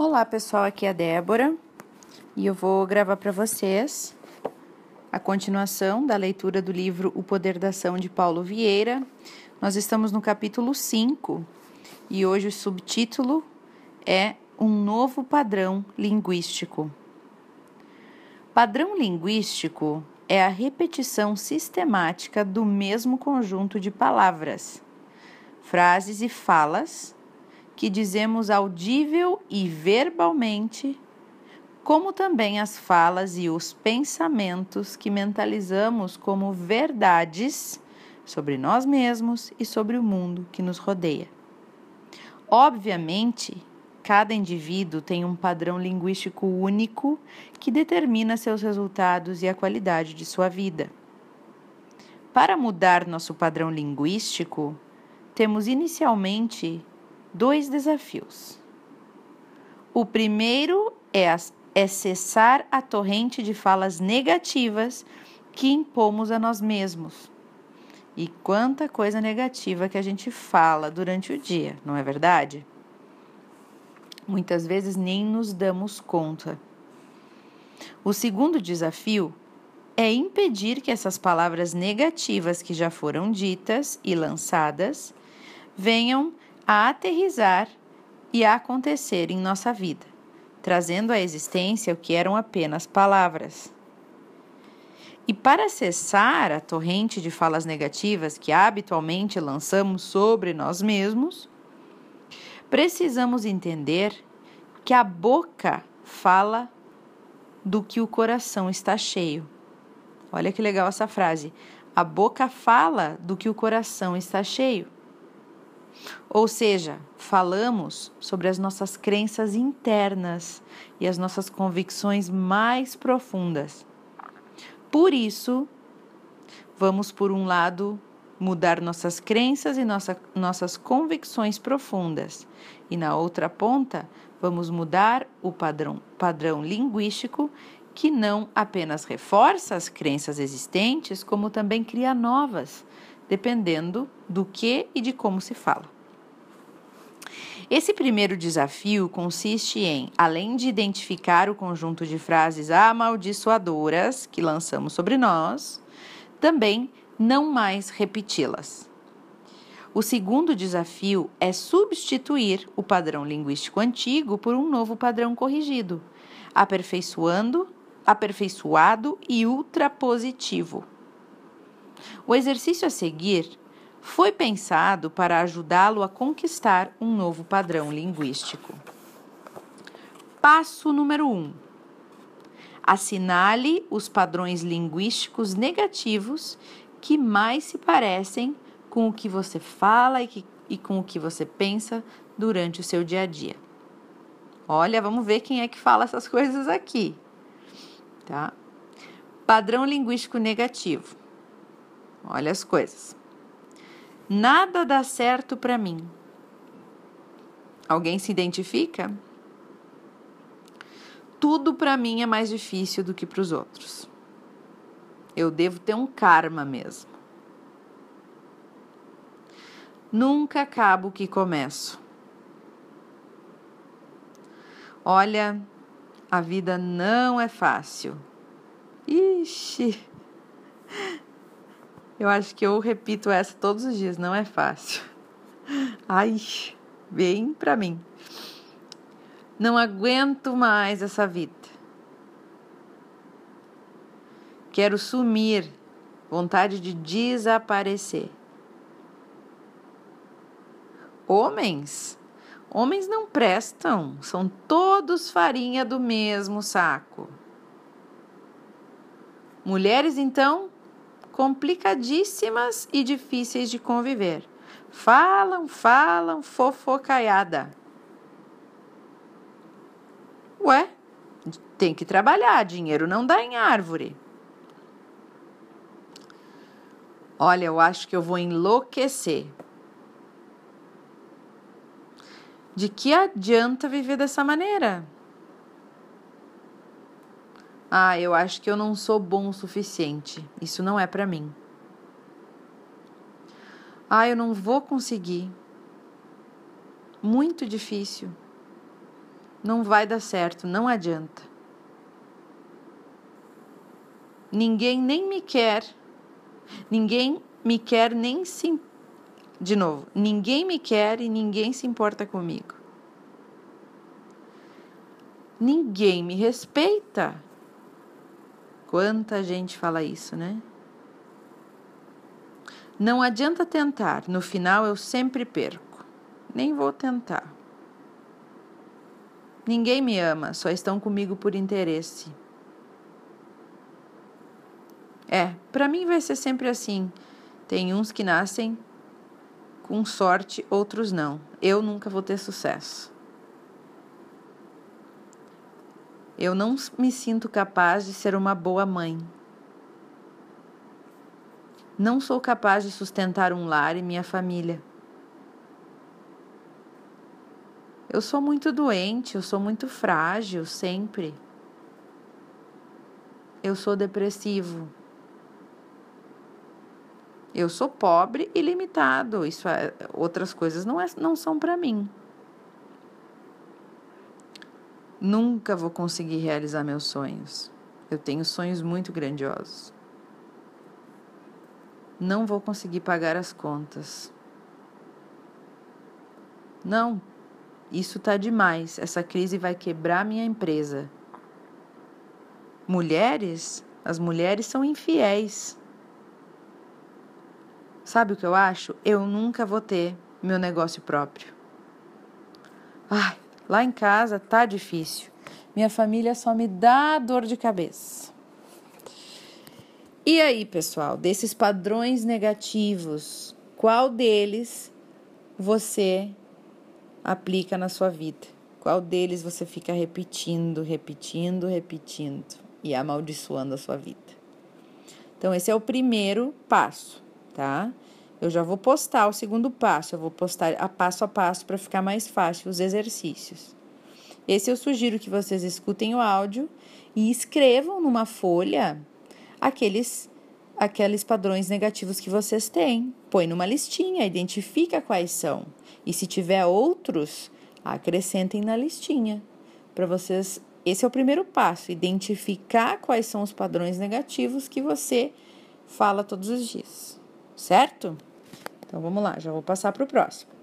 Olá pessoal, aqui é a Débora e eu vou gravar para vocês a continuação da leitura do livro O Poder da Ação de Paulo Vieira. Nós estamos no capítulo 5 e hoje o subtítulo é Um Novo Padrão Linguístico. Padrão linguístico é a repetição sistemática do mesmo conjunto de palavras, frases e falas que dizemos audível e verbalmente, como também as falas e os pensamentos que mentalizamos como verdades sobre nós mesmos e sobre o mundo que nos rodeia. Obviamente, cada indivíduo tem um padrão linguístico único que determina seus resultados e a qualidade de sua vida. Para mudar nosso padrão linguístico, temos inicialmente dois desafios. O primeiro é, é cessar a torrente de falas negativas que impomos a nós mesmos. E quanta coisa negativa que a gente fala durante o dia, não é verdade? Muitas vezes nem nos damos conta. O segundo desafio é impedir que essas palavras negativas que já foram ditas e lançadas venham a aterrizar e a acontecer em nossa vida, trazendo à existência o que eram apenas palavras. E para cessar a torrente de falas negativas que habitualmente lançamos sobre nós mesmos, precisamos entender que a boca fala do que o coração está cheio. Olha que legal essa frase. A boca fala do que o coração está cheio. Ou seja, falamos sobre as nossas crenças internas e as nossas convicções mais profundas. Por isso, vamos, por um lado, mudar nossas crenças e nossa, nossas convicções profundas, e na outra ponta, vamos mudar o padrão, padrão linguístico que não apenas reforça as crenças existentes, como também cria novas dependendo do que e de como se fala. Esse primeiro desafio consiste em, além de identificar o conjunto de frases amaldiçoadoras que lançamos sobre nós, também não mais repeti-las. O segundo desafio é substituir o padrão linguístico antigo por um novo padrão corrigido, aperfeiçoando, aperfeiçoado e ultrapositivo. O exercício a seguir foi pensado para ajudá-lo a conquistar um novo padrão linguístico. Passo número 1. Um, assinale os padrões linguísticos negativos que mais se parecem com o que você fala e, que, e com o que você pensa durante o seu dia a dia. Olha, vamos ver quem é que fala essas coisas aqui. Tá? Padrão linguístico negativo. Olha as coisas. Nada dá certo para mim. Alguém se identifica? Tudo para mim é mais difícil do que para os outros. Eu devo ter um karma mesmo. Nunca acabo o que começo. Olha, a vida não é fácil. Ixi, eu acho que eu repito essa todos os dias, não é fácil. Ai, vem pra mim. Não aguento mais essa vida. Quero sumir, vontade de desaparecer. Homens, homens não prestam, são todos farinha do mesmo saco. Mulheres, então, complicadíssimas e difíceis de conviver. Falam, falam, fofocaiada. Ué, tem que trabalhar, dinheiro não dá em árvore. Olha, eu acho que eu vou enlouquecer. De que adianta viver dessa maneira? Ah, eu acho que eu não sou bom o suficiente. Isso não é para mim. Ah, eu não vou conseguir. Muito difícil. Não vai dar certo, não adianta. Ninguém nem me quer. Ninguém me quer nem se de novo, ninguém me quer e ninguém se importa comigo. Ninguém me respeita. Quanta gente fala isso, né? Não adianta tentar, no final eu sempre perco. Nem vou tentar. Ninguém me ama, só estão comigo por interesse. É, para mim vai ser sempre assim. Tem uns que nascem com sorte, outros não. Eu nunca vou ter sucesso. Eu não me sinto capaz de ser uma boa mãe. Não sou capaz de sustentar um lar e minha família. Eu sou muito doente, eu sou muito frágil sempre. Eu sou depressivo. Eu sou pobre e limitado. Isso é, outras coisas não, é, não são para mim. Nunca vou conseguir realizar meus sonhos. Eu tenho sonhos muito grandiosos não vou conseguir pagar as contas. Não, isso tá demais. Essa crise vai quebrar minha empresa. Mulheres? As mulheres são infiéis. Sabe o que eu acho? Eu nunca vou ter meu negócio próprio. Ai, lá em casa tá difícil. Minha família só me dá dor de cabeça. E aí, pessoal, desses padrões negativos, qual deles você aplica na sua vida? Qual deles você fica repetindo, repetindo, repetindo e amaldiçoando a sua vida? Então, esse é o primeiro passo, tá? Eu já vou postar o segundo passo, eu vou postar a passo a passo para ficar mais fácil os exercícios. Esse eu sugiro que vocês escutem o áudio e escrevam numa folha aqueles aqueles padrões negativos que vocês têm. Põe numa listinha, identifica quais são. E se tiver outros, acrescentem na listinha. Para vocês, esse é o primeiro passo, identificar quais são os padrões negativos que você fala todos os dias. Certo? Então vamos lá, já vou passar para o próximo.